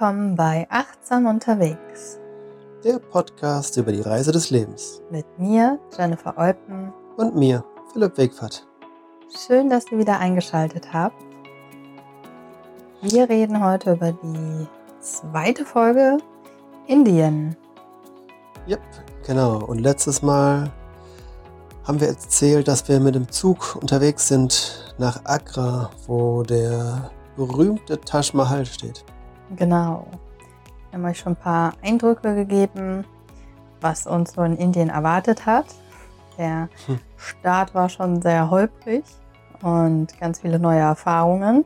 Willkommen bei Achtsam unterwegs Der Podcast über die Reise des Lebens. mit mir, Jennifer Eupen. Und mir, Philipp Wegfahrt. Schön, dass ihr wieder eingeschaltet habt. Wir reden heute über die zweite Folge Indien. Yep, genau. Und letztes Mal haben wir erzählt, dass wir mit dem Zug unterwegs sind nach Agra, wo der berühmte Taj Mahal steht. Genau. Wir haben euch schon ein paar Eindrücke gegeben, was uns so in Indien erwartet hat. Der Hm. Start war schon sehr holprig und ganz viele neue Erfahrungen.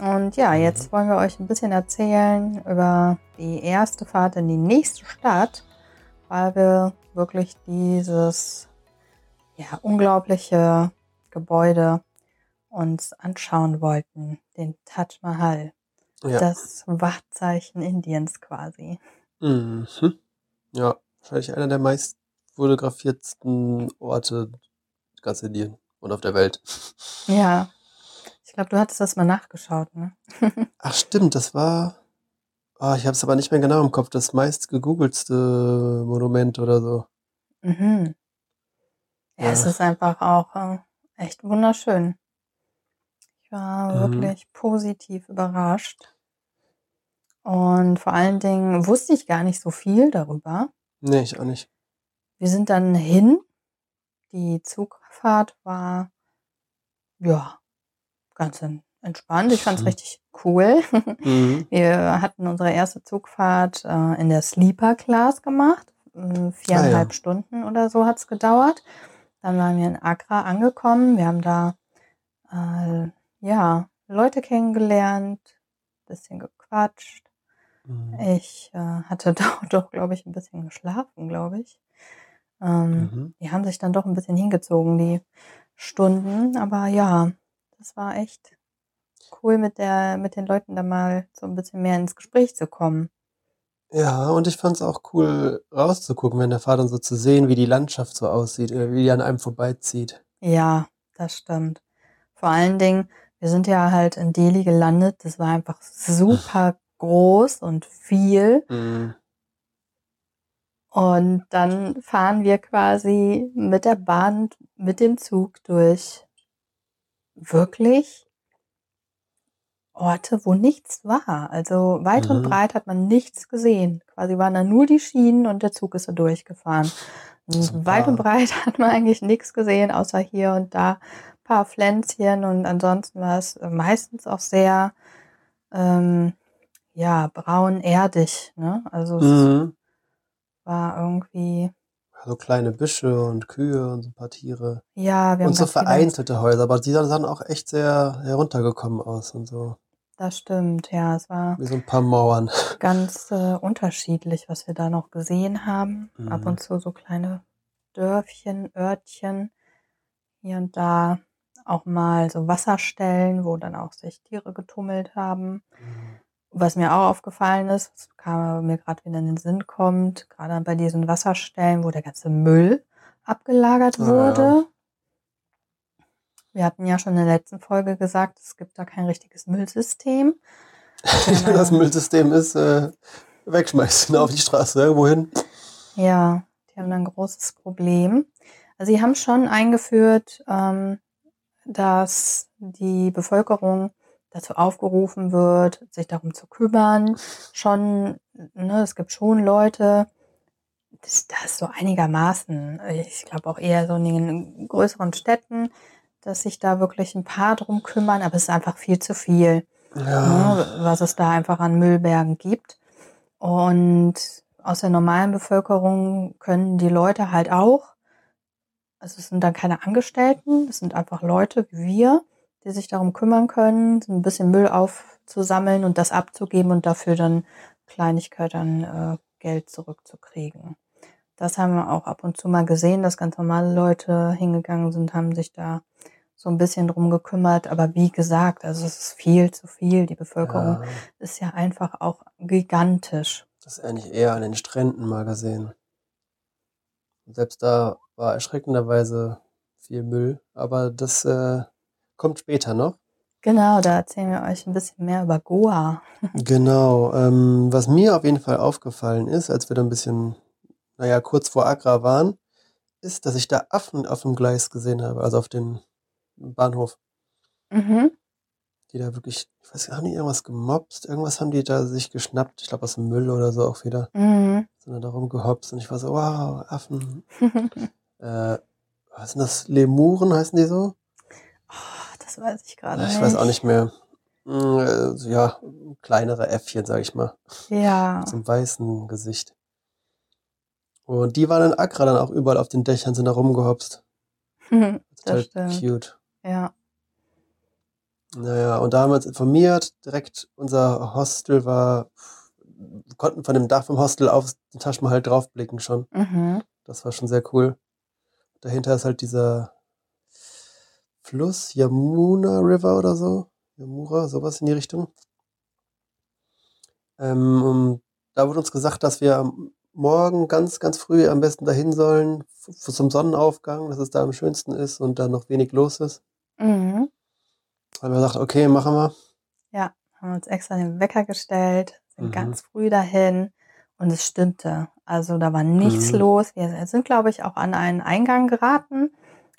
Und ja, Mhm. jetzt wollen wir euch ein bisschen erzählen über die erste Fahrt in die nächste Stadt, weil wir wirklich dieses ja, unglaubliche Gebäude uns anschauen wollten, den Taj Mahal, Ja. das Wahrzeichen Indiens quasi. Mhm. Ja, wahrscheinlich einer der meist fotografiertsten Orte ganz Indien und auf der Welt. Ja, ich glaube, du hattest das mal nachgeschaut, ne? Ach stimmt, das war. Ah, ich habe es aber nicht mehr genau im Kopf. Das meist gegoogeltste Monument oder so. Mhm. Ja, es Ja. ist einfach auch äh, echt wunderschön. War Mhm. wirklich positiv überrascht. Und vor allen Dingen wusste ich gar nicht so viel darüber. Nee, ich auch nicht. Wir sind dann hin. Die Zugfahrt war, ja, ganz en- entspannt. Ich fand es Mhm. richtig cool. Mhm. Wir hatten unsere erste Zugfahrt äh, in der Sleeper Class gemacht. Mm, Viereinhalb Ah, ja. Stunden oder so hat's gedauert. Dann waren wir in Accra angekommen. Wir haben da äh, ja Leute kennengelernt, bisschen gequatscht. Mhm. Ich äh, hatte doch, doch glaube ich, ein bisschen geschlafen, glaube ich. Ähm, Mhm. Die haben sich dann doch ein bisschen hingezogen, die Stunden. Aber ja, das war echt cool, mit der, mit den Leuten da mal so ein bisschen mehr ins Gespräch zu kommen. Ja, und ich fand es auch cool rauszugucken, wenn der dann so zu sehen, wie die Landschaft so aussieht, äh, wie die an einem vorbeizieht. Ja, das stimmt. Vor allen Dingen, wir sind ja halt in Delhi gelandet. Das war einfach super groß und viel. Mhm. Und dann fahren wir quasi mit der Bahn, mit dem Zug durch wirklich Orte, wo nichts war. Also weit und Mhm. breit hat man nichts gesehen. Quasi waren da nur die Schienen und der Zug ist da durchgefahren. Und weit und breit hat man eigentlich nichts gesehen, außer hier und da paar Pflänzchen und ansonsten war es meistens auch sehr ähm, ja, braun erdig. Ne? Also es Mhm. war irgendwie, So kleine Büsche und Kühe und so ein paar Tiere. ja, wir haben Und so vereinzelte Häuser, aber die sahen auch echt sehr heruntergekommen aus und so. das stimmt, ja, es war Wie so ein paar Mauern. ganz äh, unterschiedlich, was wir da noch gesehen haben. Ab Mhm. und zu so kleine Dörfchen, Örtchen, hier und da auch mal so Wasserstellen, wo dann auch sich Tiere getummelt haben. Was mir auch aufgefallen ist, was kam mir gerade wieder in den Sinn kommt, gerade bei diesen Wasserstellen, wo der ganze Müll abgelagert Ah, wurde. ja. Wir hatten ja schon in der letzten Folge gesagt, es gibt da kein richtiges Müllsystem. Das Müllsystem ist äh, wegschmeißen auf die Straße, irgendwo hin. Ja, die haben da ein großes Problem. Also sie haben schon eingeführt, ähm, dass die Bevölkerung dazu aufgerufen wird, sich darum zu kümmern. Schon, ne, es gibt schon Leute, das, das so einigermaßen, ich glaube auch eher so in den größeren Städten, dass sich da wirklich ein paar drum kümmern, aber es ist einfach viel zu viel Ja. ne, was es da einfach an Müllbergen gibt. Und aus der normalen Bevölkerung können die Leute halt auch, also es sind dann keine Angestellten, es sind einfach Leute wie wir, die sich darum kümmern können, so ein bisschen Müll aufzusammeln und das abzugeben und dafür dann Kleinigkeit an äh, Geld zurückzukriegen. Das haben wir auch ab und zu mal gesehen, dass ganz normale Leute hingegangen sind, haben sich da so ein bisschen drum gekümmert. Aber wie gesagt, also es ist viel zu viel. Die Bevölkerung ja. ist ja einfach auch gigantisch. Das ist eigentlich eher an den Stränden mal gesehen. Selbst da war erschreckenderweise viel Müll, aber das äh, kommt später noch. Genau, da erzählen wir euch ein bisschen mehr über Goa. Genau. Ähm, was mir auf jeden Fall aufgefallen ist, als wir da ein bisschen, naja, kurz vor Agra waren, ist, dass ich da Affen auf dem Gleis gesehen habe, also auf dem Bahnhof. Mhm. Die da wirklich, ich weiß nicht, irgendwas gemobst, irgendwas haben die da sich geschnappt, ich glaube aus dem Müll oder so auch wieder, Mhm. sind da rumgehopst und ich war so, wow, Affen. Äh, was sind das? Lemuren heißen die so? Oh, das weiß ich gerade Ich nicht. weiß auch nicht mehr. Mm, äh, so, Ja, kleinere Äffchen, sag ich mal. Ja. Einem weißen Gesicht. Und die waren in Accra dann auch überall auf den Dächern, sind da rumgehopst. Total Das stimmt. cute. Ja. Naja, und da haben wir uns informiert. Direkt unser Hostel war, wir konnten von dem Dach vom Hostel auf den Taj Mahal draufblicken schon. Mhm. Das war schon sehr cool. Dahinter ist halt dieser Fluss, Yamuna River oder so. Yamura, sowas in die Richtung. Ähm, da wurde uns gesagt, dass wir am Morgen ganz, ganz früh am besten dahin sollen, zum Sonnenaufgang, dass es da am schönsten ist und da noch wenig los ist. Mhm. Haben wir gesagt, okay, machen wir. Ja, haben uns extra den Wecker gestellt, sind Mhm. ganz früh dahin und es stimmte. Also da war nichts Mhm. los. Wir sind, glaube ich, auch an einen Eingang geraten,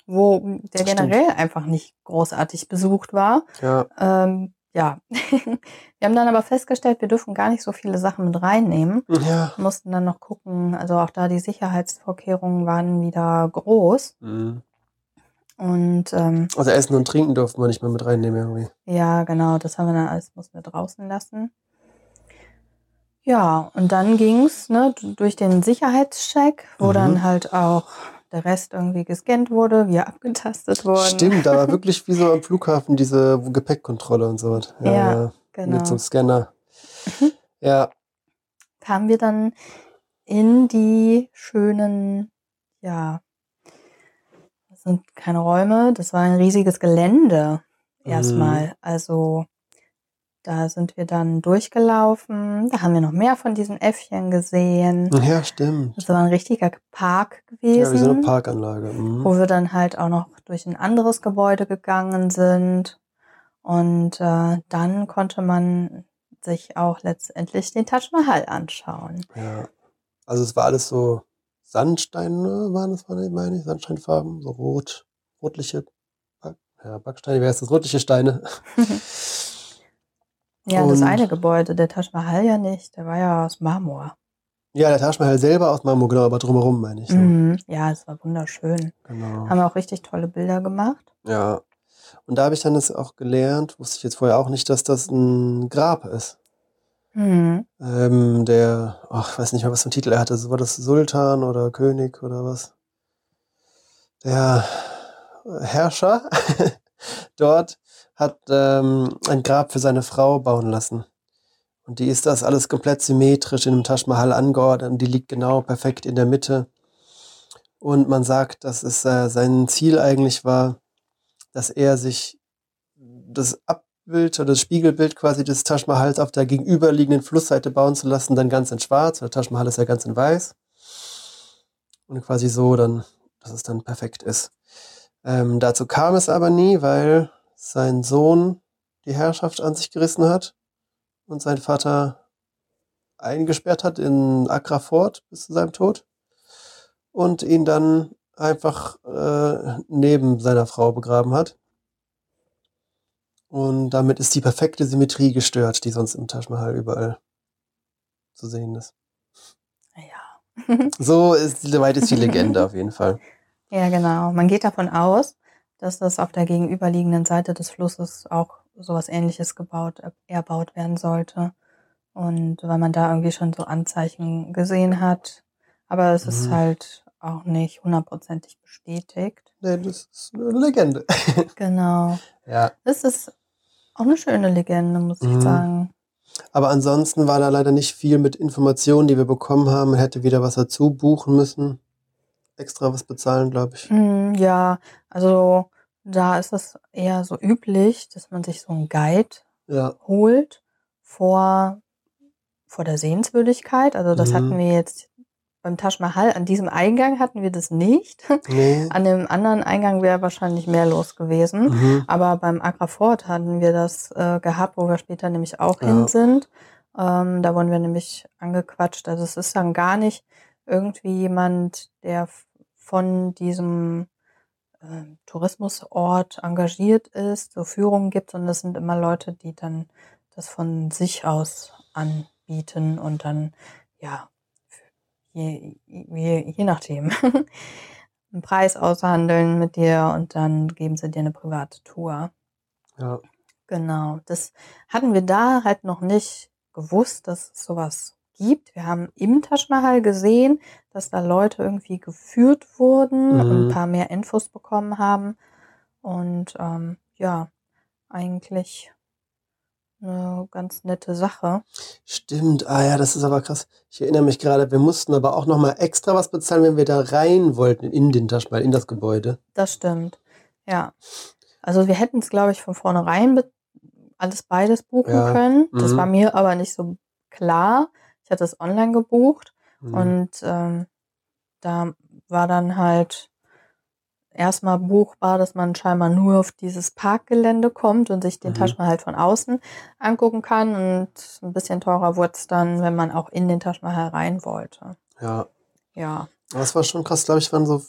wo der Stimmt. generell einfach nicht großartig besucht war. Ja, Ähm, ja, wir haben dann aber festgestellt, wir dürfen gar nicht so viele Sachen mit reinnehmen. ja. Mussten dann noch gucken, also auch da die Sicherheitsvorkehrungen waren wieder groß. Mhm. Und ähm, Also Essen und Trinken durften wir nicht mehr mit reinnehmen irgendwie. Ja, genau, das haben wir dann alles, mussten wir draußen lassen. Ja, und dann ging's ne, durch den Sicherheitscheck, wo Mhm. dann halt auch der Rest irgendwie gescannt wurde, wir abgetastet wurden. Stimmt, da war wirklich wie so am Flughafen diese Gepäckkontrolle und so was. Ja, Genau. Mit so einem Scanner. Ja, Kamen wir dann in die schönen, ja, das sind keine Räume, das war ein riesiges Gelände Mhm. erstmal. Also da sind wir dann durchgelaufen, da haben wir noch mehr von diesen Äffchen gesehen. ja, stimmt. Das war ein richtiger Park Ja, wie so eine gewesen, Parkanlage. Mhm. wo wir dann halt auch noch durch ein anderes Gebäude gegangen sind. Und äh, dann konnte man sich auch letztendlich den Taj Mahal anschauen. Ja. Also es war alles so Sandsteine, waren das, meine ich, Sandsteinfarben, so rot, rotliche, ja, Backsteine, wie heißt das? Rotliche Steine. Ja, das Und- eine Gebäude, der Taj Mahal ja nicht, der war ja aus Marmor. Ja, der Taj Mahal selber aus Marmor, genau, aber drumherum meine ich. So. Mhm. Ja, es war wunderschön. Genau. Haben wir auch richtig tolle Bilder gemacht. Ja. Und da habe ich dann das auch gelernt, wusste ich jetzt vorher auch nicht, dass das ein Grab ist. Mhm. Ähm, der, ach, ich weiß nicht mehr, was für einen Titel er hatte. War das Sultan oder König oder was? Der Herrscher dort hat ähm, ein Grab für seine Frau bauen lassen. Und die ist das alles komplett symmetrisch in dem Taj Mahal angeordnet und die liegt genau perfekt in der Mitte. Und man sagt, dass es äh, sein Ziel eigentlich war, dass er sich das Abbild oder das Spiegelbild quasi des Taj Mahals auf der gegenüberliegenden Flussseite bauen zu lassen, dann ganz in schwarz. Der Taj Mahal ist ja ganz in weiß. Und quasi so dann, dass es dann perfekt ist. Ähm, dazu kam es aber nie, weil sein Sohn die Herrschaft an sich gerissen hat und sein Vater eingesperrt hat in Accra Fort bis zu seinem Tod und ihn dann einfach äh, neben seiner Frau begraben hat. Und damit ist die perfekte Symmetrie gestört, die sonst im Taj Mahal überall zu sehen ist. Ja. So ist soweit ist die Legende auf jeden Fall. Ja, genau. Man geht davon aus, dass das auf der gegenüberliegenden Seite des Flusses auch sowas ähnliches gebaut, erbaut werden sollte. Und weil man da irgendwie schon so Anzeichen gesehen hat. Aber es ist Mhm. halt auch nicht hundertprozentig bestätigt. Nee, das ist eine Legende. Genau. Ja. Das ist auch eine schöne Legende, muss ich Mhm. sagen. Aber ansonsten war da leider nicht viel mit Informationen, die wir bekommen haben. Man hätte wieder was dazu buchen müssen. Extra was bezahlen, glaube ich. Mm, Ja, also da ist es eher so üblich, dass man sich so einen Guide Ja. holt vor, vor der Sehenswürdigkeit. Also das Mhm. hatten wir jetzt beim Taj Mahal, an diesem Eingang hatten wir das nicht. Nee. An dem anderen Eingang wäre wahrscheinlich mehr los gewesen. Mhm. Aber beim Agra Fort hatten wir das äh, gehabt, wo wir später nämlich auch Ja. hin sind. Ähm, da wurden wir nämlich angequatscht. Also es ist dann gar nicht irgendwie jemand, der von diesem äh, Tourismusort engagiert ist, so Führungen gibt, sondern das sind immer Leute, die dann das von sich aus anbieten und dann, ja, je, je, je nachdem, einen Preis aushandeln mit dir und dann geben sie dir eine private Tour. Ja. Genau, das hatten wir da halt noch nicht gewusst, dass es sowas gibt. Wir haben im Taj Mahal gesehen, dass da Leute irgendwie geführt wurden und Mhm. ein paar mehr Infos bekommen haben. Und ähm, ja, eigentlich eine ganz nette Sache. Stimmt, ah ja, das ist aber krass. Ich erinnere mich gerade, wir mussten aber auch nochmal extra was bezahlen, wenn wir da rein wollten in den Taj Mahal, in das Gebäude. Das stimmt. Ja. Also wir hätten es, glaube ich, von vornherein alles beides buchen Ja. können. Das Mhm. war mir aber nicht so klar. Ich hatte es online gebucht. Mhm. Und ähm, da war dann halt erstmal buchbar, dass man scheinbar nur auf dieses Parkgelände kommt und sich den Mhm. Mahal halt von außen angucken kann. Und ein bisschen teurer wurde es dann, wenn man auch in den Mahal rein wollte. ja, Ja, das war schon krass, glaube ich, waren so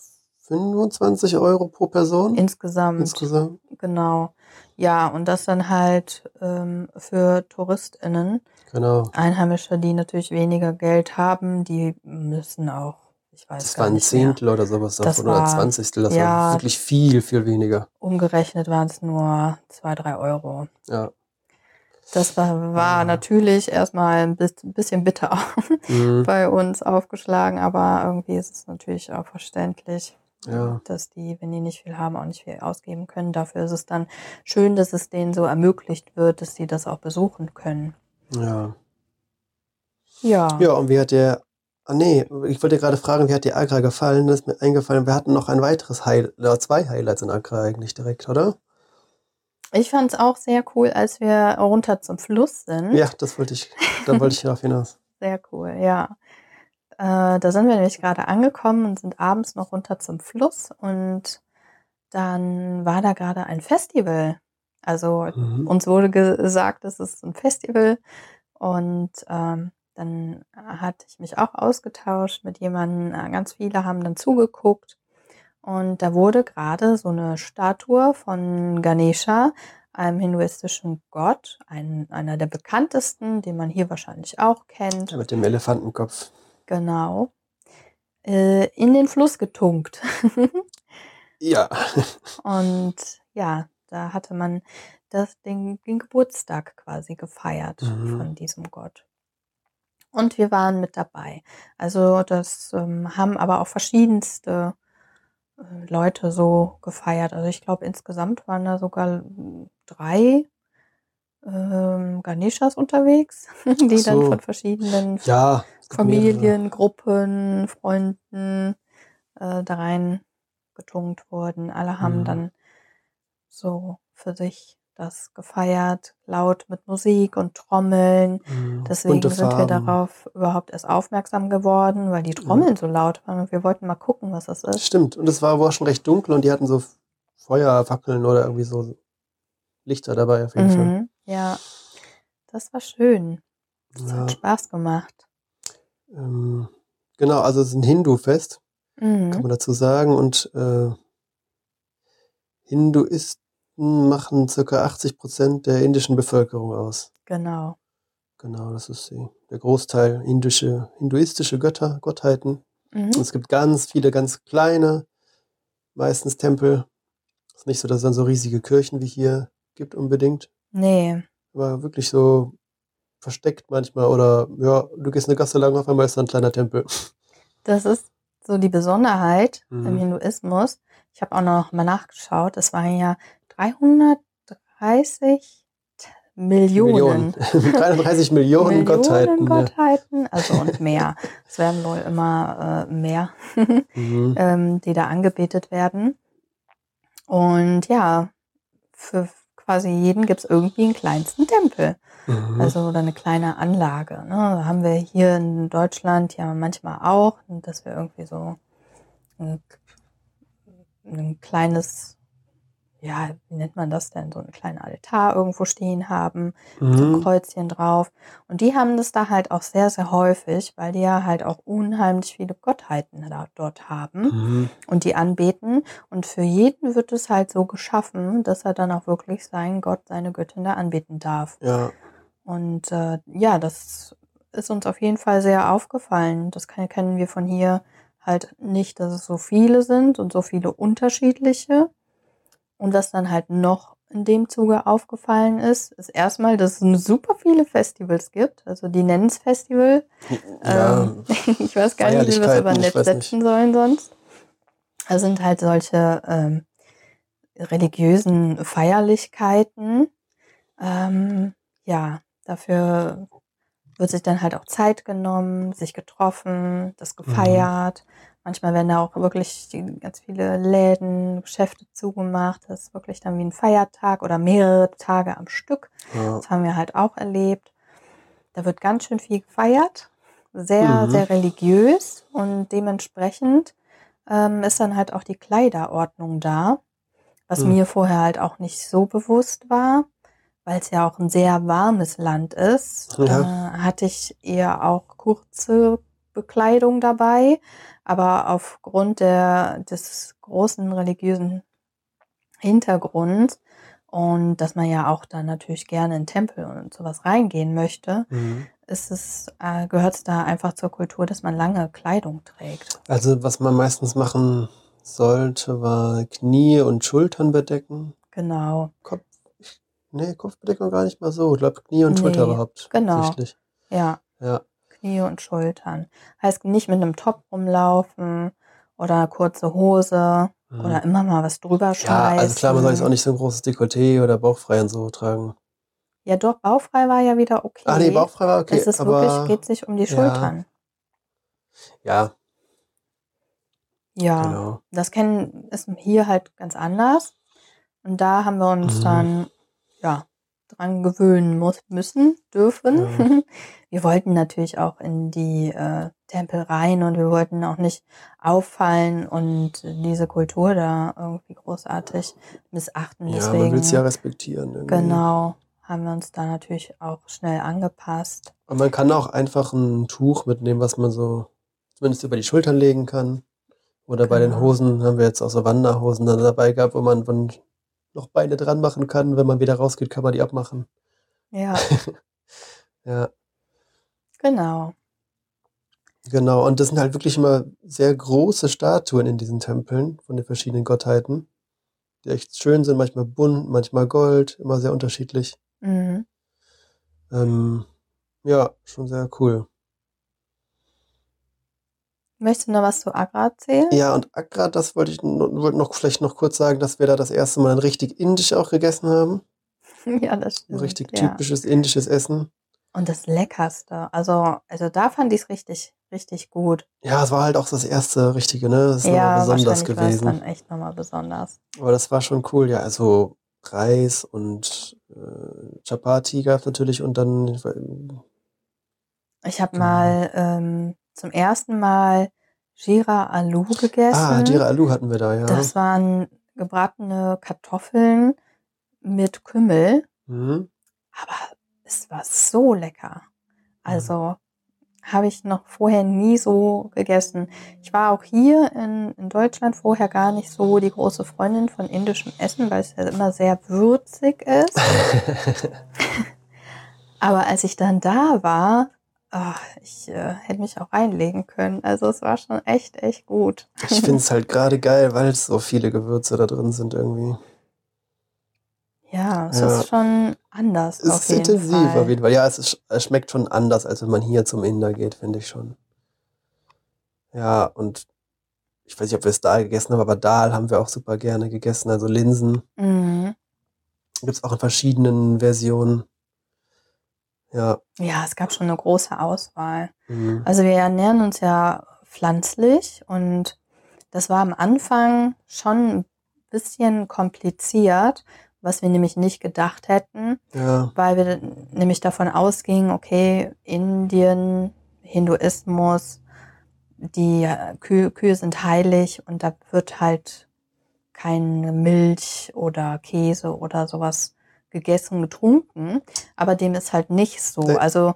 25 Euro pro Person insgesamt. insgesamt. Genau. Ja, und das dann halt ähm, für TouristInnen. Genau. Einheimische, die natürlich weniger Geld haben, die müssen auch, ich weiß Das gar war ein nicht mehr. Zehntel oder sowas Das davon oder war- Zwanzigstel. Das ja. war wirklich viel, viel weniger. Umgerechnet waren es nur zwei, drei Euro. Ja. Das war, war Ja. natürlich erstmal ein ein bisschen bitter Mhm. bei uns aufgeschlagen, aber irgendwie ist es natürlich auch verständlich, Ja. dass die, wenn die nicht viel haben, auch nicht viel ausgeben können. Dafür ist es dann schön, dass es denen so ermöglicht wird, dass sie das auch besuchen können. Ja. Ja. Ja, und wie hat der. Ah, nee, ich wollte gerade fragen, wie hat dir Agra gefallen? Das ist mir eingefallen. Wir hatten noch ein weiteres Highlight, oder zwei Highlights in Agra eigentlich direkt, oder? Ich fand es auch sehr cool, als wir runter zum Fluss sind. Ja, das wollte ich, da wollte ich darauf hinaus. Sehr cool, ja. Äh, da sind wir nämlich gerade angekommen und sind abends noch runter zum Fluss und dann war da gerade ein Festival. Also Mhm. uns wurde gesagt, es ist ein Festival und ähm, dann hatte ich mich auch ausgetauscht mit jemandem. Äh, Ganz viele haben dann zugeguckt und da wurde gerade so eine Statue von Ganesha, einem hinduistischen Gott, ein, einer der bekanntesten, den man hier wahrscheinlich auch kennt. Ja, mit dem Elefantenkopf. Genau. Äh, in den Fluss getunkt. Ja. Und ja, da hatte man das, den, den Geburtstag quasi gefeiert Mhm. von diesem Gott. Und wir waren mit dabei. Also das ähm, haben aber auch verschiedenste äh, Leute so gefeiert. Also ich glaube, insgesamt waren da sogar drei ähm, Ganeshas unterwegs, die Ach dann so. von verschiedenen Ja. Familien, Gruppen, Freunden äh, da rein getunkt wurden. Alle haben Mhm. dann so für sich das gefeiert, laut mit Musik und Trommeln. Mhm. Deswegen Bunte sind wir Farben. darauf überhaupt erst aufmerksam geworden, weil die Trommeln so laut waren und wir wollten mal gucken, was das ist. Stimmt. Und es war aber auch schon recht dunkel und die hatten so Feuerfackeln oder irgendwie so Lichter dabei auf jeden Fall. Mhm. Ja, das war schön. Das Ja. hat Spaß gemacht. Ähm, genau, also es ist ein Hindu-Fest, kann Mhm. man dazu sagen. Und äh, Hinduisten machen circa 80 Prozent der indischen Bevölkerung aus. Genau. Genau, das ist die, der Großteil indische, hinduistische Götter, Gottheiten. Mhm. Es gibt ganz viele ganz kleine, meistens Tempel. Es ist nicht so, dass es dann so riesige Kirchen wie hier gibt unbedingt. Nee, Aber wirklich so versteckt manchmal. Oder ja, du gehst eine Gasse lang, auf einmal ist da ein kleiner Tempel. Das ist so die Besonderheit Mhm. im Hinduismus. Ich habe auch noch mal nachgeschaut. Es waren ja 330 Millionen. 330 Millionen, Gottheiten. Ja. Gottheiten, also und mehr. es werden wohl immer äh, mehr, Mhm. ähm, die da angebetet werden. Und ja, für quasi jeden gibt es irgendwie einen kleinsten Tempel. Mhm. Also oder eine kleine Anlage. Ne? Da haben wir hier in Deutschland ja manchmal auch, dass wir irgendwie so ein, ein kleines ja, wie nennt man das denn, so ein kleiner Altar irgendwo stehen haben, mhm. so ein Kreuzchen drauf. Und die haben das da halt auch sehr, sehr häufig, weil die ja halt auch unheimlich viele Gottheiten da, dort haben mhm. und die anbeten. Und für jeden wird es halt so geschaffen, dass er dann auch wirklich seinen Gott, seine Göttin da anbeten darf. Ja. Und äh, ja, das ist uns auf jeden Fall sehr aufgefallen. Das kennen wir von hier halt nicht, dass es so viele sind und so viele unterschiedliche. Und was dann halt noch in dem Zuge aufgefallen ist, ist erstmal, dass es super viele Festivals gibt. Also die nennen es Festival. Ja, ähm, ich weiß gar nicht, wie wir es über Netz setzen sollen sonst. Das sind halt solche ähm, religiösen Feierlichkeiten. Ähm, ja, dafür wird sich dann halt auch Zeit genommen, sich getroffen, das mhm. gefeiert. Mhm. Manchmal werden da auch wirklich ganz viele Läden, Geschäfte zugemacht. Das ist wirklich dann wie ein Feiertag oder mehrere Tage am Stück. Ja. Das haben wir halt auch erlebt. Da wird ganz schön viel gefeiert, sehr, mhm. sehr religiös und dementsprechend ähm, ist dann halt auch die Kleiderordnung da, was mhm. mir vorher halt auch nicht so bewusst war, weil es ja auch ein sehr warmes Land ist. Ja. Äh, hatte ich eher auch kurze Bekleidung dabei, aber aufgrund der, des großen religiösen Hintergrunds und dass man ja auch dann natürlich gerne in Tempel und sowas reingehen möchte, mhm. ist es, äh, gehört es da einfach zur Kultur, dass man lange Kleidung trägt. Also was man meistens machen sollte, war Knie und Schultern bedecken. Genau. Kopf, nee, Kopfbedeckung gar nicht mal so. Ich glaube Knie und nee, Schulter überhaupt. Genau. Ja. Ja. Knie und Schultern. Heißt nicht mit einem Top rumlaufen oder kurze Hose mhm. oder immer mal was drüber schmeißen. Ja, also klar, man soll jetzt auch nicht so ein großes Dekolleté oder bauchfrei und so tragen. Ja, doch, bauchfrei war ja wieder okay. Ah, nee, bauchfrei war okay. Es ist aber, wirklich, geht sich um die Schultern. Ja. Ja, genau. das kennen ist hier halt ganz anders. Und da haben wir uns mhm. dann, ja, dran gewöhnen muss, müssen, dürfen. Ja. Wir wollten natürlich auch in die äh, Tempel rein und wir wollten auch nicht auffallen und diese Kultur da irgendwie großartig missachten. Ja, Deswegen, man will es ja respektieren. Irgendwie. Genau, haben wir uns da natürlich auch schnell angepasst. Und man kann auch einfach ein Tuch mitnehmen, was man so zumindest über die Schultern legen kann. Oder bei den genau. Hosen haben wir jetzt auch so Wanderhosen dann dabei gehabt, wo man von noch Beine dran machen kann. Wenn man wieder rausgeht, kann man die abmachen. Ja. ja. Genau. Genau, und das sind halt wirklich immer sehr große Statuen in diesen Tempeln von den verschiedenen Gottheiten, die echt schön sind, manchmal bunt, manchmal gold, immer sehr unterschiedlich. Mhm. Ähm, ja, schon sehr cool. Möchtest du noch was zu Agra erzählen? Ja, und Agra, das wollte ich wollte noch vielleicht noch kurz sagen, dass wir da das erste Mal ein richtig indisch auch gegessen haben. ja, das stimmt. Ein richtig ja. typisches indisches Essen. Und das Leckerste. Also, also da fand ich es richtig, richtig gut. Ja, es war halt auch das erste richtige, ne? Das ist ja, besonders gewesen. War dann echt nochmal besonders. Aber das war schon cool, ja. Also Reis und äh, Chapati gab es natürlich und dann. Ich habe mal ähm, zum ersten Mal Jira Alu gegessen. Ah, Jira Alu hatten wir da, ja. Das waren gebratene Kartoffeln mit Kümmel. Mhm. Aber es war so lecker. Also habe ich noch vorher nie so gegessen. Ich war auch hier in, in Deutschland vorher gar nicht so die große Freundin von indischem Essen, weil es ja immer sehr würzig ist. Aber als ich dann da war, oh, ich äh, hätte mich auch reinlegen können. Also es war schon echt, echt gut. Ich finde es halt gerade geil, weil es so viele Gewürze da drin sind irgendwie. Ja, es ja. ist schon anders. Es ist intensiv Fall. auf jeden Fall. Ja, es, ist, es schmeckt schon anders, als wenn man hier zum Inder geht, finde ich schon. Ja, und ich weiß nicht, ob wir es da gegessen haben, aber Dahl haben wir auch super gerne gegessen, also Linsen. Mhm. Gibt es auch in verschiedenen Versionen. Ja. Ja, es gab schon eine große Auswahl. Mhm. Also wir ernähren uns ja pflanzlich und das war am Anfang schon ein bisschen kompliziert, was wir nämlich nicht gedacht hätten, Ja. weil wir nämlich davon ausgingen, okay, Indien, Hinduismus, die äh, Kühe, Kühe sind heilig und da wird halt keine Milch oder Käse oder sowas gegessen, getrunken. Aber dem ist halt nicht so. Nee. Also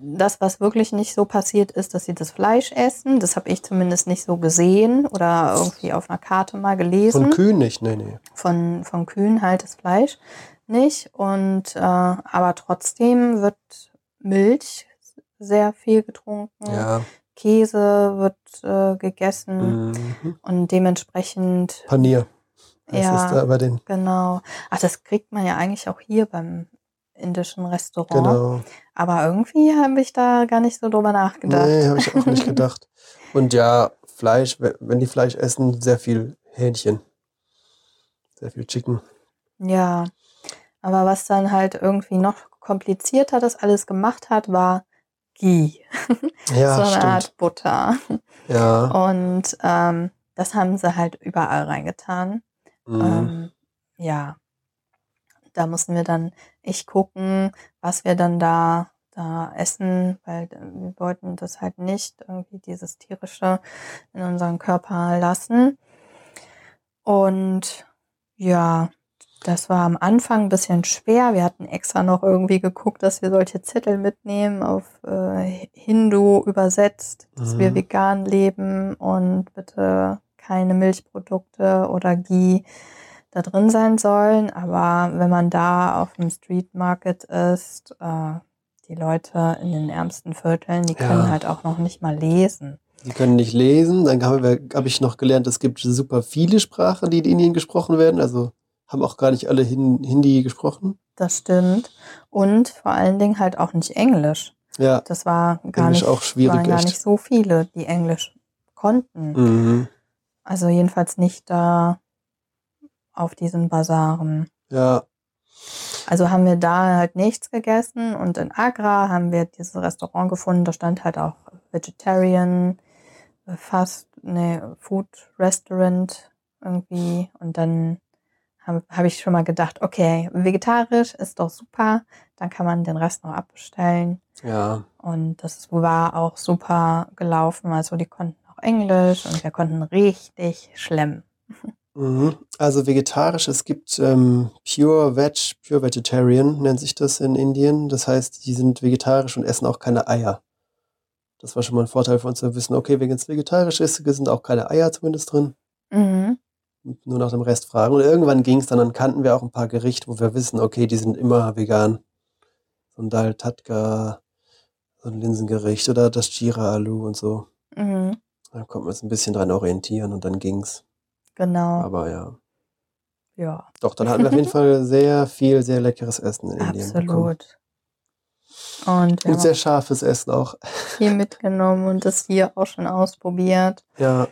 das, was wirklich nicht so passiert ist, dass sie das Fleisch essen, das habe ich zumindest nicht so gesehen oder irgendwie auf einer Karte mal gelesen Von Kühen nicht, nee, nee. von, von Kühen halt das Fleisch nicht. Und äh, aber trotzdem wird Milch sehr viel getrunken. Ja. Käse wird äh, gegessen Mhm. und dementsprechend, Panier. Das Ja. ist da bei den. genau. Ach, das kriegt man ja eigentlich auch hier beim indischen Restaurant. Genau. Aber irgendwie habe ich da gar nicht so drüber nachgedacht. Nee, habe ich auch nicht gedacht. Und ja, Fleisch, we- wenn die Fleisch essen, sehr viel Hähnchen. Sehr viel Chicken. Ja, aber was dann halt irgendwie noch komplizierter das alles gemacht hat, war Ghee. Ja, so eine stimmt. Art Butter. Ja. Und ähm, das haben sie halt überall reingetan. Mhm. Ähm, ja, da mussten wir dann echt gucken, was wir dann da, da essen, weil äh, wir wollten das halt nicht irgendwie dieses tierische in unseren Körper lassen. Und ja, das war am Anfang ein bisschen schwer. Wir hatten extra noch irgendwie geguckt, dass wir solche Zettel mitnehmen, auf äh, Hindu übersetzt, dass wir Mhm. vegan leben und bitte keine Milchprodukte oder Ghee da drin sein sollen. Aber wenn man da auf dem Street Market ist, äh, die Leute in den ärmsten Vierteln, die können Ja. halt auch noch nicht mal lesen. Die können nicht lesen. Dann habe hab ich noch gelernt, es gibt super viele Sprachen, die in Indien gesprochen werden. Also haben auch gar nicht alle Hin Hindi gesprochen. Das stimmt. Und vor allen Dingen halt auch nicht Englisch. Ja. Das war gar Englisch nicht, auch schwierig, waren gar echt. nicht so viele, die Englisch konnten. Mhm. Also jedenfalls nicht da auf diesen Basaren. Ja. Also haben wir da halt nichts gegessen und in Agra haben wir dieses Restaurant gefunden, da stand halt auch Vegetarian, Fast, ne, Food Restaurant irgendwie und dann habe hab ich schon mal gedacht, okay, vegetarisch ist doch super, dann kann man den Rest noch abbestellen Ja. und das war auch super gelaufen, also die konnten Englisch und wir konnten richtig schlemmen. Mhm. Also vegetarisch, es gibt ähm, Pure Veg, Pure Vegetarian nennt sich das in Indien. Das heißt, die sind vegetarisch und essen auch keine Eier. Das war schon mal ein Vorteil für uns zu wissen, okay, wenn es vegetarisch ist, sind auch keine Eier zumindest drin. Mhm. Nur nach dem Rest fragen. Und irgendwann ging es dann, dann kannten wir auch ein paar Gerichte, wo wir wissen, okay, die sind immer vegan. So ein Dal Tatka, so ein Linsengericht oder das Jira Alu und so. Mhm. Da konnten wir uns ein bisschen dran orientieren und dann ging's. Genau, Aber ja. ja. Doch, dann hatten wir auf jeden Fall sehr viel, sehr leckeres Essen in Indien bekommen. Absolut. Und wir Und sehr scharfes Essen auch. viel mitgenommen und das hier auch schon ausprobiert. Ja,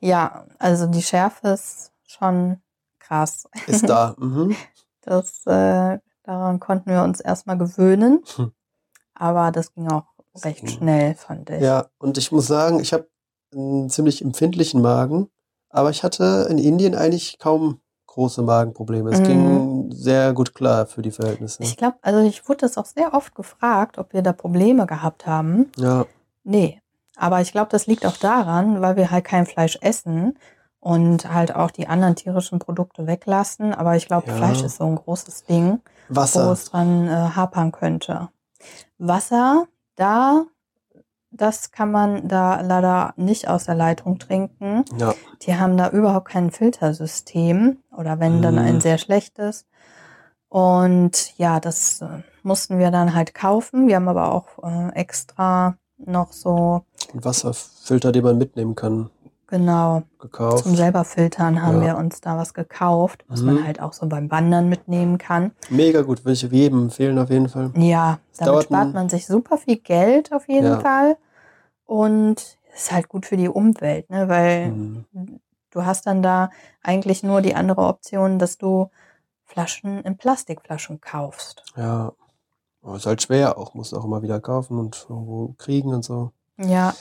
Ja, also die Schärfe ist schon krass. ist da. Mhm. Das, äh, daran konnten wir uns erstmal gewöhnen. Hm. Aber das ging auch recht ging. schnell, fand ich. Ja, und ich muss sagen, ich habe einen ziemlich empfindlichen Magen, aber ich hatte in Indien eigentlich kaum große Magenprobleme. Es Mhm. ging sehr gut klar für die Verhältnisse. Ich glaube, also ich wurde das auch sehr oft gefragt, ob wir da Probleme gehabt haben. Ja, Nee. Aber ich glaube, das liegt auch daran, weil wir halt kein Fleisch essen und halt auch die anderen tierischen Produkte weglassen. Aber ich glaube, Ja. Fleisch ist so ein großes Ding, wo Wasser. es dran äh, hapern könnte. Wasser, da, das kann man da leider nicht aus der Leitung trinken. Ja, Die haben da überhaupt kein Filtersystem oder wenn dann Mhm. ein sehr schlechtes. Und ja, das äh, mussten wir dann halt kaufen. Wir haben aber auch äh, extra noch so, ein Wasserfilter, den man mitnehmen kann, genau, gekauft. zum selber filtern haben Ja. wir uns da was gekauft, was Mhm. man halt auch so beim Wandern mitnehmen kann. Mega gut, würde ich jedem empfehlen auf jeden Fall. Ja, Es damit spart man sich super viel Geld auf jeden Ja. Fall. Und ist halt gut für die Umwelt, ne? weil Mhm. du hast dann da eigentlich nur die andere Option, dass du Flaschen in Plastikflaschen kaufst. Ja, aber ist halt schwer auch, muss auch immer wieder kaufen und irgendwo kriegen und so. Ja,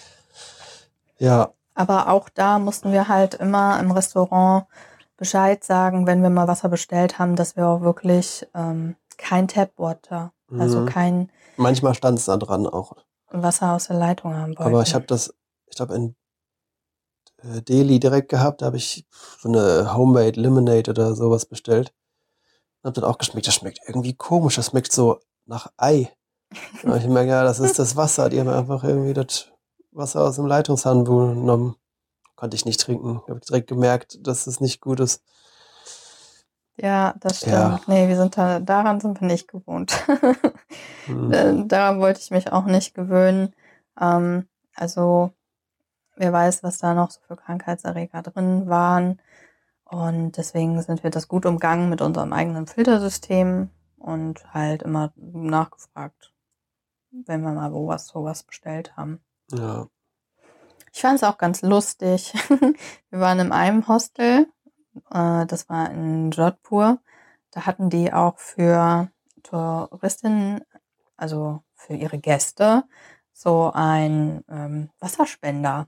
Ja, aber auch da mussten wir halt immer im Restaurant Bescheid sagen, wenn wir mal Wasser bestellt haben, dass wir auch wirklich ähm, kein Tapwater, mhm. also kein. Manchmal stand es da dran auch. Wasser aus der Leitung haben wollten. Aber ich habe das, ich glaube, in äh, Delhi direkt gehabt, da habe ich so eine Homemade Lemonade oder sowas bestellt. Und habe dann auch geschmeckt, das schmeckt irgendwie komisch, das schmeckt so nach Ei. Und ich merke, ja, das ist das Wasser. Die haben einfach irgendwie das Wasser aus dem Leitungshahn genommen. Konnte ich nicht trinken. Habe direkt gemerkt, dass es nicht gut ist. Ja, das stimmt. Ja. Nee, wir sind da, daran sind wir nicht gewohnt. hm. Daran wollte ich mich auch nicht gewöhnen. Ähm, also, wer weiß, was da noch so für Krankheitserreger drin waren. Und deswegen sind wir das gut umgangen mit unserem eigenen Filtersystem und halt immer nachgefragt, wenn wir mal wo was sowas bestellt haben. Ja. Ich fand es auch ganz lustig. wir waren in einem Hostel, äh, das war in Jodhpur. Da hatten die auch für Touristinnen, also für ihre Gäste, so ein ähm, Wasserspender,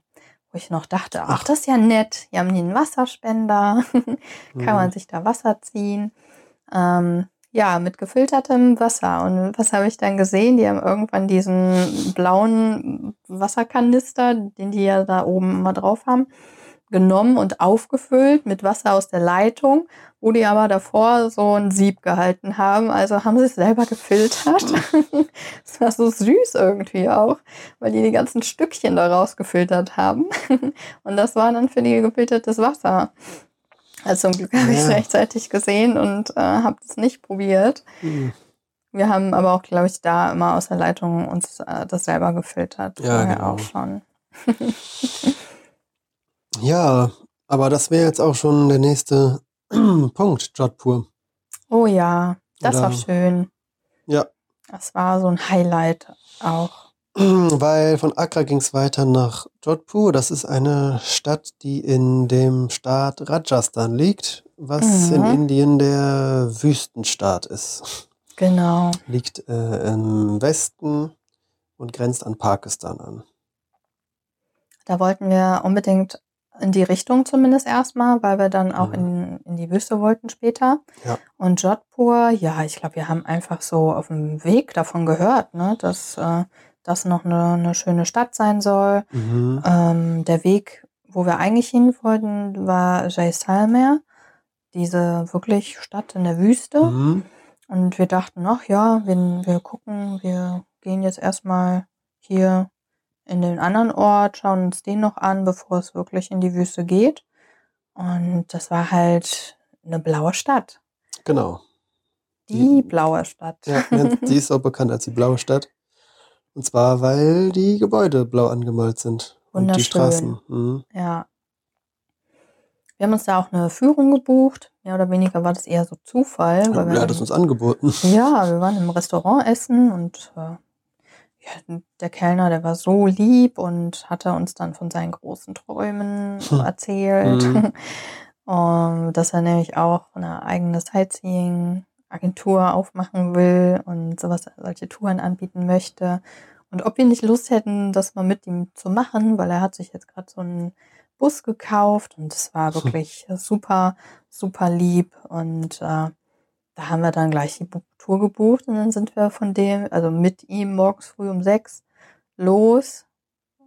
wo ich noch dachte, ach, das ist ja nett, hier haben die einen Wasserspender, kann mhm. man sich da Wasser ziehen. Ähm, ja, mit gefiltertem Wasser. Und was habe ich dann gesehen? Die haben irgendwann diesen blauen Wasserkanister, den die ja da oben immer drauf haben, genommen und aufgefüllt mit Wasser aus der Leitung, wo die aber davor so ein Sieb gehalten haben. Also haben sie es selber gefiltert. das war so süß irgendwie auch, weil die die ganzen Stückchen daraus gefiltert haben. und das war dann für die gefiltertes Wasser. Also zum Glück habe ich es rechtzeitig gesehen und äh, habe es nicht probiert. Mhm. Wir haben aber auch, glaube ich, da immer aus der Leitung uns äh, das selber gefiltert. Ja, genau. auch schon. ja, aber das wäre jetzt auch schon der nächste Punkt, Jodhpur. Oh ja, das Oder, war schön. Ja. Das war so ein Highlight auch. Weil von Accra ging es weiter nach Jodhpur. Das ist eine Stadt, die in dem Staat Rajasthan liegt, was mhm. in Indien der Wüstenstaat ist. Genau. Liegt äh, im Westen und grenzt an Pakistan an. Da wollten wir unbedingt in die Richtung zumindest erstmal, weil wir dann auch mhm. in, in die Wüste wollten später. Ja. Und Jodhpur, ja, ich glaube, wir haben einfach so auf dem Weg davon gehört, ne, dass äh, das noch eine, eine schöne Stadt sein soll. Mhm. Ähm, der Weg, wo wir eigentlich hin wollten, war Jaisalmer, diese wirklich Stadt in der Wüste. Mhm. Und wir dachten, ach ja, wir, wir gucken, wir gehen jetzt erstmal hier in den anderen Ort, schauen uns den noch an, bevor es wirklich in die Wüste geht. Und das war halt eine blaue Stadt. Genau. Die, die blaue Stadt. Ja, die ist auch bekannt als die blaue Stadt. Und zwar, weil die Gebäude blau angemalt sind. Und die Straßen. Mhm. Ja. Wir haben uns da auch eine Führung gebucht. Mehr oder weniger war das eher so Zufall. Ja, weil wer hat es uns angeboten? Ja, wir waren im Restaurant essen und äh, der Kellner, der war so lieb und hatte uns dann von seinen großen Träumen hm. erzählt. Mhm. um, dass er nämlich auch eine eigene Sightseeing Agentur aufmachen will und sowas, solche Touren anbieten möchte. Und ob wir nicht Lust hätten, das mal mit ihm zu machen, weil er hat sich jetzt gerade so einen Bus gekauft und es war wirklich super, super lieb. Und äh, da haben wir dann gleich die Tour gebucht und dann sind wir von dem, also mit ihm morgens früh um sechs los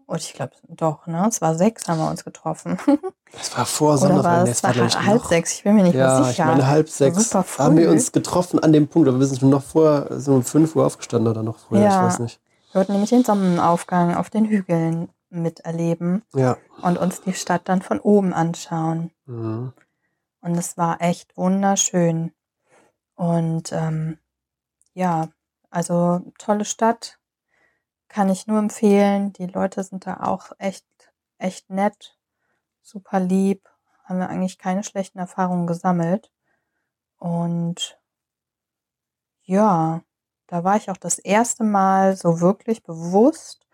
und ich glaube, doch, ne? Es war sechs, haben wir uns getroffen. Das war vor Sommerferien. Es war, war halb noch. sechch, ich bin mir nicht ja, mehr sicher. Ich meine, halb sechs haben wir uns getroffen an dem Punkt, aber wir sind schon noch vor, so um fünf Uhr aufgestanden oder noch früher, ja, ich weiß nicht. Wir wollten nämlich den Sonnenaufgang auf den Hügeln miterleben ja. und uns die Stadt dann von oben anschauen. Mhm. Und es war echt wunderschön. Und ähm, ja, also tolle Stadt, kann ich nur empfehlen. Die Leute sind da auch echt, echt nett, super lieb. Haben wir eigentlich keine schlechten Erfahrungen gesammelt. Und ja, da war ich auch das erste Mal so wirklich bewusst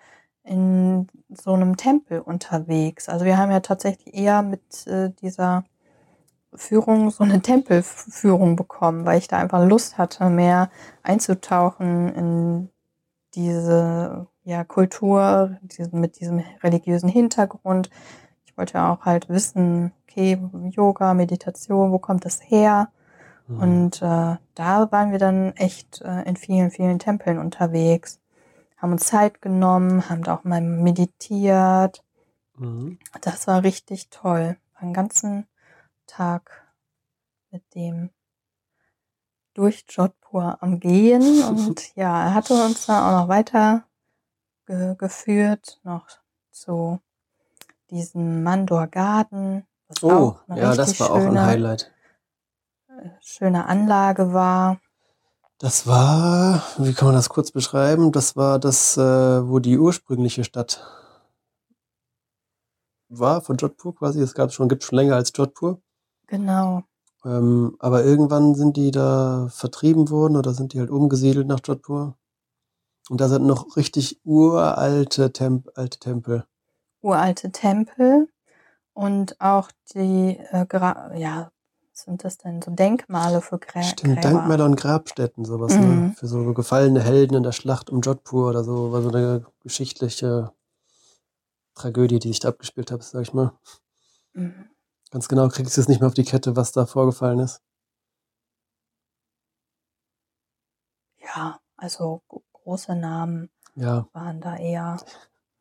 in so einem Tempel unterwegs. Also wir haben ja tatsächlich eher mit äh, dieser Führung so eine Tempelführung bekommen, weil ich da einfach Lust hatte, mehr einzutauchen in diese ja, Kultur diese, mit diesem religiösen Hintergrund. Ich wollte ja auch halt wissen, okay, Yoga, Meditation, wo kommt das her? Mhm. Und äh, da waren wir dann echt äh, in vielen, vielen Tempeln unterwegs, haben uns Zeit genommen, haben da auch mal meditiert. Mhm. Das war richtig toll. Einen ganzen Tag mit dem durch Jodhpur am Gehen. Und ja, er hatte uns dann auch noch weiter ge geführt, noch zu diesem Mandor Garden. oh, ja, das war schöne, auch ein Highlight. Äh, schöne Anlage war. Das war, wie kann man das kurz beschreiben? Das war das, äh, wo die ursprüngliche Stadt war von Jodhpur quasi. Es gab schon, gibt schon länger als Jodhpur. Genau. Ähm, aber irgendwann sind die da vertrieben worden oder sind die halt umgesiedelt nach Jodhpur. Und da sind noch richtig uralte Temp alte Tempel. Uralte Tempel und auch die, äh, ja, sind das denn so Denkmale für Grä Stimmt, Gräber? Denkmäler und Grabstätten, sowas, ne? mhm. ne? Für so gefallene Helden in der Schlacht um Jodhpur oder so, war so eine geschichtliche Tragödie, die sich da abgespielt hat, sag ich mal. Mhm. Ganz genau kriegst du es nicht mehr auf die Kette, was da vorgefallen ist. Ja, also große Namen ja. waren da eher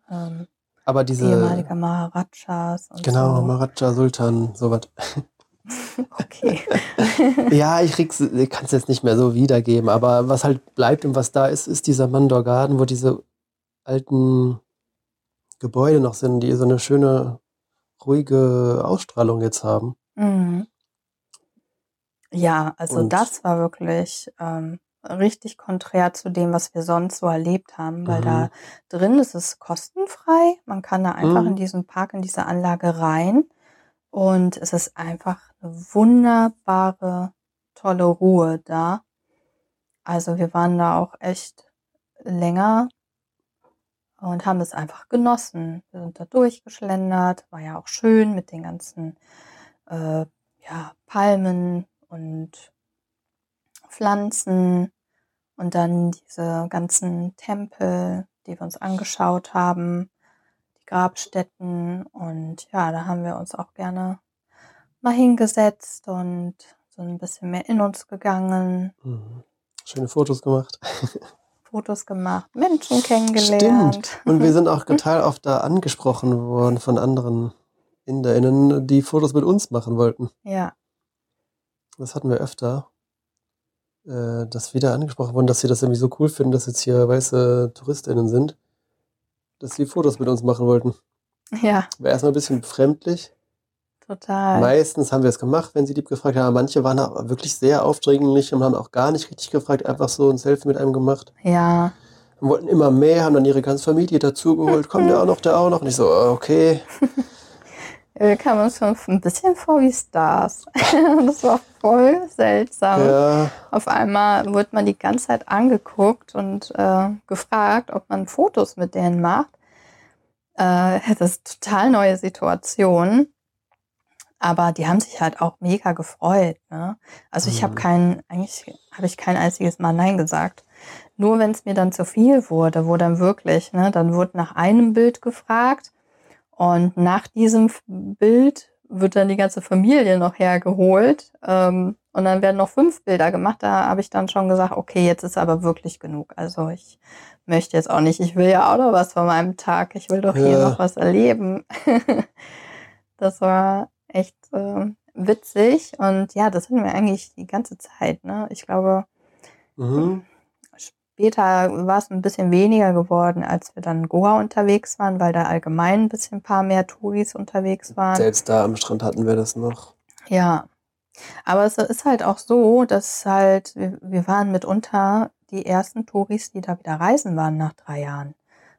ähm, aber diese ehemalige Maharajas. Und genau, so. Maharaja, Sultan, sowas. okay. ja, ich, ich kann es jetzt nicht mehr so wiedergeben, aber was halt bleibt und was da ist, ist dieser Mandor Garden, wo diese alten Gebäude noch sind, die so eine schöne, ruhige Ausstrahlung jetzt haben. Mhm. Ja, also und das war wirklich ähm, richtig konträr zu dem, was wir sonst so erlebt haben, weil mhm. da drin ist es kostenfrei. Man kann da einfach mhm. in diesen Park, in diese Anlage rein. Und es ist einfach eine wunderbare, tolle Ruhe da. Also wir waren da auch echt länger und haben es einfach genossen. Wir sind da durchgeschlendert, war ja auch schön mit den ganzen äh, ja, Palmen und Pflanzen und dann diese ganzen Tempel, die wir uns angeschaut haben, die Grabstätten und ja, da haben wir uns auch gerne mal hingesetzt und so ein bisschen mehr in uns gegangen. Mhm. Schöne Fotos gemacht. Fotos gemacht, Menschen kennengelernt. Stimmt. Und wir sind auch total oft da angesprochen worden von anderen InderInnen, die Fotos mit uns machen wollten. Ja. Das hatten wir öfter äh, dass wieder angesprochen wurden, dass sie das irgendwie so cool finden, dass jetzt hier weiße TouristInnen sind, dass sie Fotos mit uns machen wollten. Ja. War erstmal ein bisschen befremdlich. Total. Meistens haben wir es gemacht, wenn sie lieb gefragt haben. Manche waren aber wirklich sehr aufdringlich und haben auch gar nicht richtig gefragt, einfach so ein Selfie mit einem gemacht. Ja. Und wollten immer mehr, haben dann ihre ganze Familie dazugeholt. Kommt der auch noch, der auch noch. Und ich so, okay. Wir kamen uns schon ein bisschen vor wie Stars. das war voll seltsam. Ja. Auf einmal wurde man die ganze Zeit angeguckt und äh, gefragt, ob man Fotos mit denen macht. Äh, das ist total neue Situation. Aber die haben sich halt auch mega gefreut. Ne? Also ich habe mhm. kein, eigentlich habe ich kein einziges Mal Nein gesagt. Nur wenn es mir dann zu viel wurde, wo dann wirklich, ne, dann wurde nach einem Bild gefragt und nach diesem Bild wird dann die ganze Familie noch hergeholt. Ähm, und dann werden noch fünf Bilder gemacht. Da habe ich dann schon gesagt, okay, jetzt ist aber wirklich genug. Also ich möchte jetzt auch nicht, ich will ja auch noch was von meinem Tag. Ich will doch ja. hier noch was erleben. das war echt äh, witzig. Und ja, das hatten wir eigentlich die ganze Zeit. Ne? Ich glaube, mhm. Später war es ein bisschen weniger geworden, als wir dann in Goa unterwegs waren, weil da allgemein ein bisschen ein paar mehr Touris unterwegs waren. Selbst da am Strand hatten wir das noch. Ja. Aber es ist halt auch so, dass halt, wir, wir waren mitunter die ersten Touris, die da wieder reisen waren nach drei Jahren.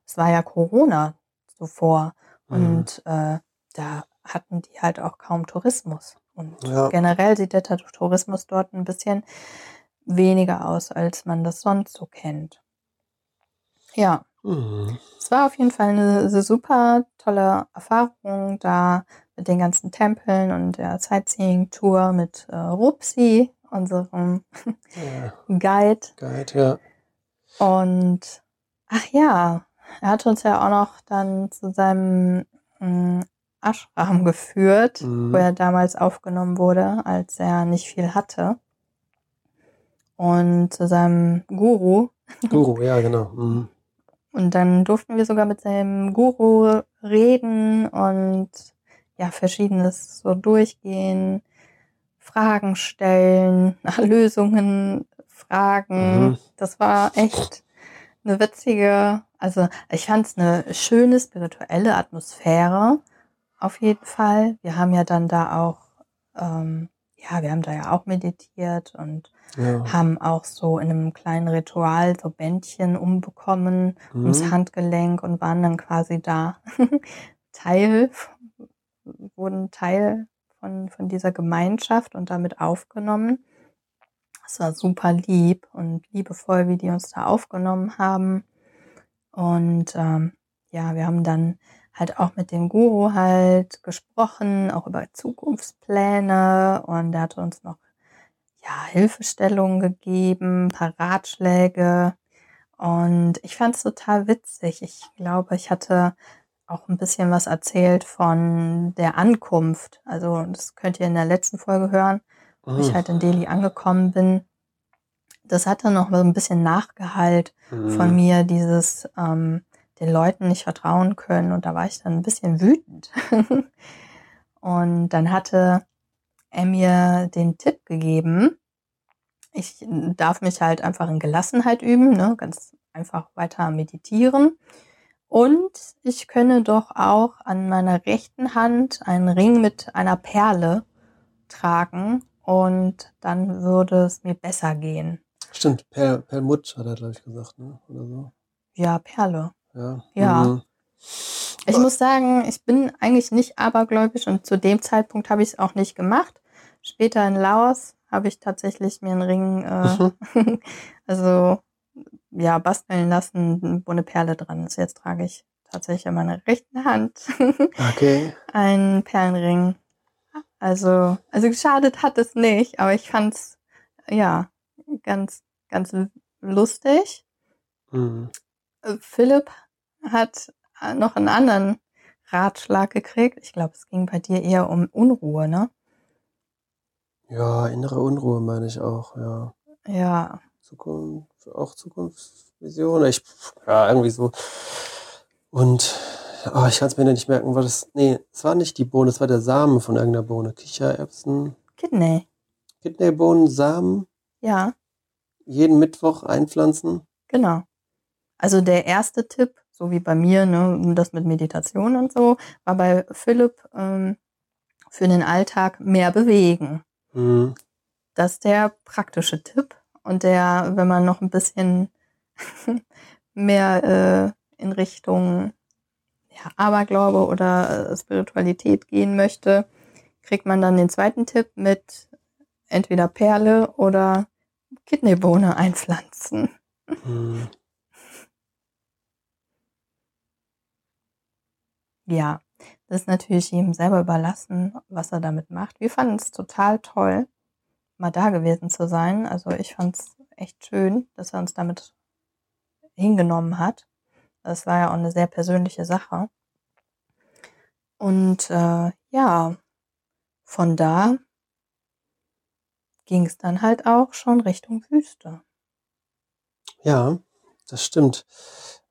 Es war ja Corona zuvor. Mhm. Und äh, da hatten die halt auch kaum Tourismus. Und ja. generell sieht der Tourismus dort ein bisschen weniger aus, als man das sonst so kennt. Ja. Mhm. Es war auf jeden Fall eine, eine, super tolle Erfahrung da mit den ganzen Tempeln und der Sightseeing-Tour mit äh, Rupsi, unserem ja. Guide. Guide, ja. Und ach ja, er hat uns ja auch noch dann zu seinem mm, Ashram geführt, Mhm. wo er damals aufgenommen wurde, als er nicht viel hatte. Und zu seinem Guru. Guru, ja, genau. Mhm. Und dann durften wir sogar mit seinem Guru reden und ja, verschiedenes so durchgehen, Fragen stellen, nach Lösungen fragen. Mhm. Das war echt eine witzige, also ich fand es eine schöne spirituelle Atmosphäre auf jeden Fall. Wir haben ja dann da auch, ähm, ja, wir haben da ja auch meditiert und Ja. haben auch so in einem kleinen Ritual so Bändchen umbekommen ums Mhm. Handgelenk und waren dann quasi da Teil, wurden Teil von, von dieser Gemeinschaft und damit aufgenommen. Es war super lieb und liebevoll, wie die uns da aufgenommen haben. Und ähm, ja, wir haben dann halt auch mit dem Guru halt gesprochen, auch über Zukunftspläne und er hat uns noch ja, Hilfestellungen gegeben, ein paar Ratschläge. Und ich fand es total witzig. Ich glaube, ich hatte auch ein bisschen was erzählt von der Ankunft. Also das könnt ihr in der letzten Folge hören, wo ich Mhm. halt in Delhi angekommen bin. Das hatte noch so ein bisschen Nachgehalt von Mhm. mir, dieses ähm, den Leuten nicht vertrauen können. Und da war ich dann ein bisschen wütend. und dann hatte er mir den Tipp gegeben, ich darf mich halt einfach in Gelassenheit üben, ne? ganz einfach weiter meditieren. Und ich könne doch auch an meiner rechten Hand einen Ring mit einer Perle tragen und dann würde es mir besser gehen. Stimmt, per, Perlmutt hat er, glaube ich, gesagt, ne? Oder so. Ja, Perle. Ja. Ja. Mhm. Ich muss sagen, ich bin eigentlich nicht abergläubisch und zu dem Zeitpunkt habe ich es auch nicht gemacht. Später in Laos habe ich tatsächlich mir einen Ring, äh, Mhm. also ja, basteln lassen, wo eine Perle dran ist. Jetzt trage ich tatsächlich an meiner rechten Hand Okay. einen Perlenring. Also, also geschadet hat es nicht, aber ich fand's ja ganz, ganz lustig. Mhm. Äh, Philipp hat äh, noch einen anderen Ratschlag gekriegt. Ich glaube, es ging bei dir eher um Unruhe, ne? Ja, innere Unruhe meine ich auch, ja. Ja, Zukunft, auch Zukunftsvision. Ich, ja, irgendwie so. Und oh, ich kann es mir nicht merken, war das. Nee, es war nicht die Bohne, es war der Samen von irgendeiner Bohne. Kichererbsen, Kidney. Kidneybohnen, Samen, Ja, jeden Mittwoch einpflanzen. genau. Also der erste Tipp, so wie bei mir, ne, das mit Meditation und so, war bei Philipp ähm, für den Alltag mehr bewegen. Mhm. Das ist der praktische Tipp. Und der, wenn man noch ein bisschen mehr äh, in Richtung ja, Aberglaube oder äh, Spiritualität gehen möchte, kriegt man dann den zweiten Tipp mit entweder Perle oder Kidneybohne einpflanzen. Mhm. Ja, das ist natürlich jedem selber überlassen, was er damit macht. Wir fanden es total toll, mal da gewesen zu sein. Also ich fand es echt schön, dass er uns damit hingenommen hat. Das war ja auch eine sehr persönliche Sache. Und äh, ja, von da ging es dann halt auch schon Richtung Wüste. Ja, das stimmt.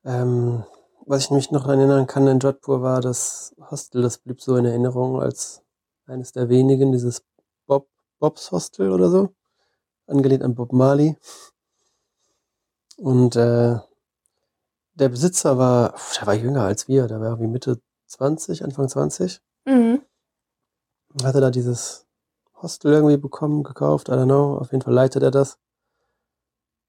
Ähm, was ich mich noch erinnern kann in Jodhpur war das Hostel, das blieb so in Erinnerung als eines der wenigen, dieses Bob, Bobs Hostel oder so, angelehnt an Bob Marley. Und äh, der Besitzer war, der war jünger als wir, der war irgendwie Mitte 20, Anfang 20. Mhm. Hatte da dieses Hostel irgendwie bekommen, gekauft, I don't know, auf jeden Fall leitet er das.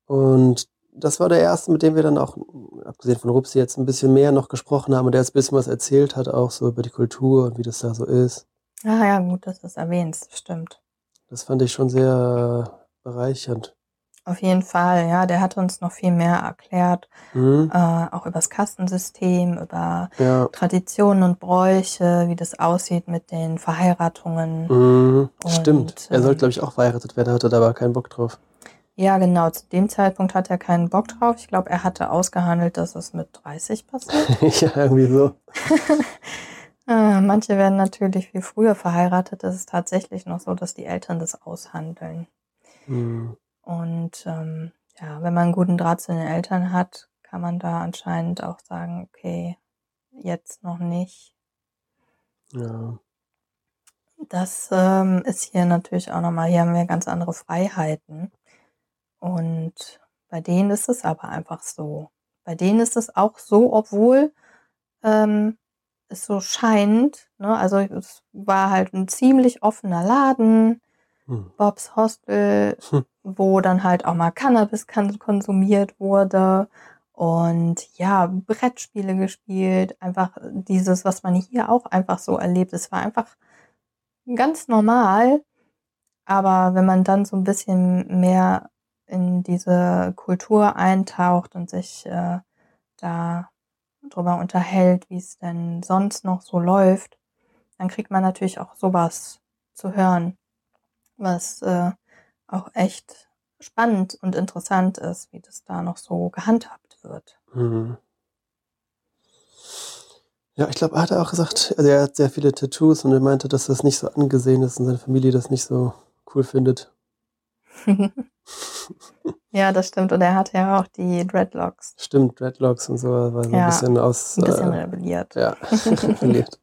Und das war der erste, mit dem wir dann auch, abgesehen von Rupsi, jetzt ein bisschen mehr noch gesprochen haben und der jetzt ein bisschen was erzählt hat, auch so über die Kultur und wie das da so ist. Ah ja, gut, dass du es erwähnst, stimmt. Das fand ich schon sehr bereichernd. Auf jeden Fall, ja, der hat uns noch viel mehr erklärt, Mhm. äh, auch über das Kastensystem, über Ja. Traditionen und Bräuche, wie das aussieht mit den Verheiratungen. Mhm. Stimmt. Er ähm, sollte, glaube ich, auch verheiratet werden, hatte da aber keinen Bock drauf. Ja, genau, zu dem Zeitpunkt hat er keinen Bock drauf. Ich glaube, er hatte ausgehandelt, dass es mit 30 passiert. ja, irgendwie so. Ah, Manche werden natürlich viel früher verheiratet. Das ist tatsächlich noch so, dass die Eltern das aushandeln. Hm. Und ähm, ja, wenn man einen guten Draht zu den Eltern hat, kann man da anscheinend auch sagen, okay, jetzt noch nicht. Ja. Das ähm, ist hier natürlich auch nochmal, hier haben wir ganz andere Freiheiten. Und bei denen ist es aber einfach so. Bei denen ist es auch so, obwohl ähm, es so scheint, ne? also es war halt ein ziemlich offener Laden, Hm. Bobs Hostel, Hm. wo dann halt auch mal Cannabis konsumiert wurde und ja, Brettspiele gespielt, einfach dieses, was man hier auch einfach so erlebt. Es war einfach ganz normal, aber wenn man dann so ein bisschen mehr in diese Kultur eintaucht und sich äh, da drüber unterhält, wie es denn sonst noch so läuft, dann kriegt man natürlich auch sowas zu hören, was äh, auch echt spannend und interessant ist, wie das da noch so gehandhabt wird. Mhm. Ja, ich glaube, er hat auch gesagt, also er hat sehr viele Tattoos und er meinte, dass das nicht so angesehen ist und seine Familie das nicht so cool findet. ja, das stimmt. Und er hatte ja auch die Dreadlocks. Stimmt, Dreadlocks und so, war so ein Ja, bisschen aus. Ein bisschen äh, rebelliert. ja, rebelliert.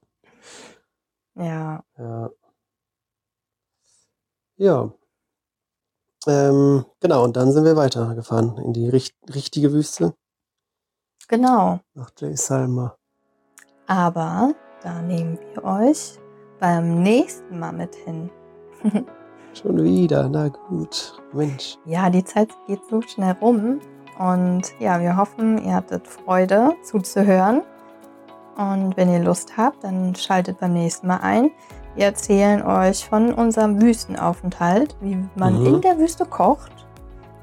Ja. Ja. Ja. Ähm, genau, und dann sind wir weitergefahren in die richt richtige Wüste Genau. nach Jay Salma. Aber da nehmen wir euch beim nächsten Mal mit hin. Schon wieder, na gut. Mensch. Ja, die Zeit geht so schnell rum. Und ja, wir hoffen, ihr hattet Freude zuzuhören. Und wenn ihr Lust habt, dann schaltet beim nächsten Mal ein. Wir erzählen euch von unserem Wüstenaufenthalt, wie man Mhm. in der Wüste kocht,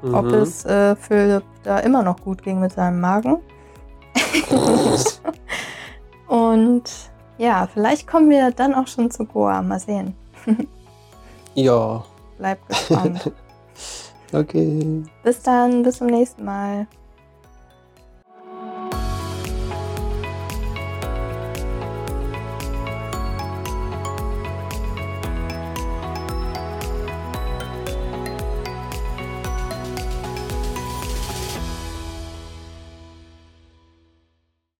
ob Mhm. es äh, Philipp da immer noch gut ging mit seinem Magen. Und ja, vielleicht kommen wir dann auch schon zu Goa. Mal sehen. Ja, Bleibt gespannt. okay. bis dann, bis zum nächsten Mal.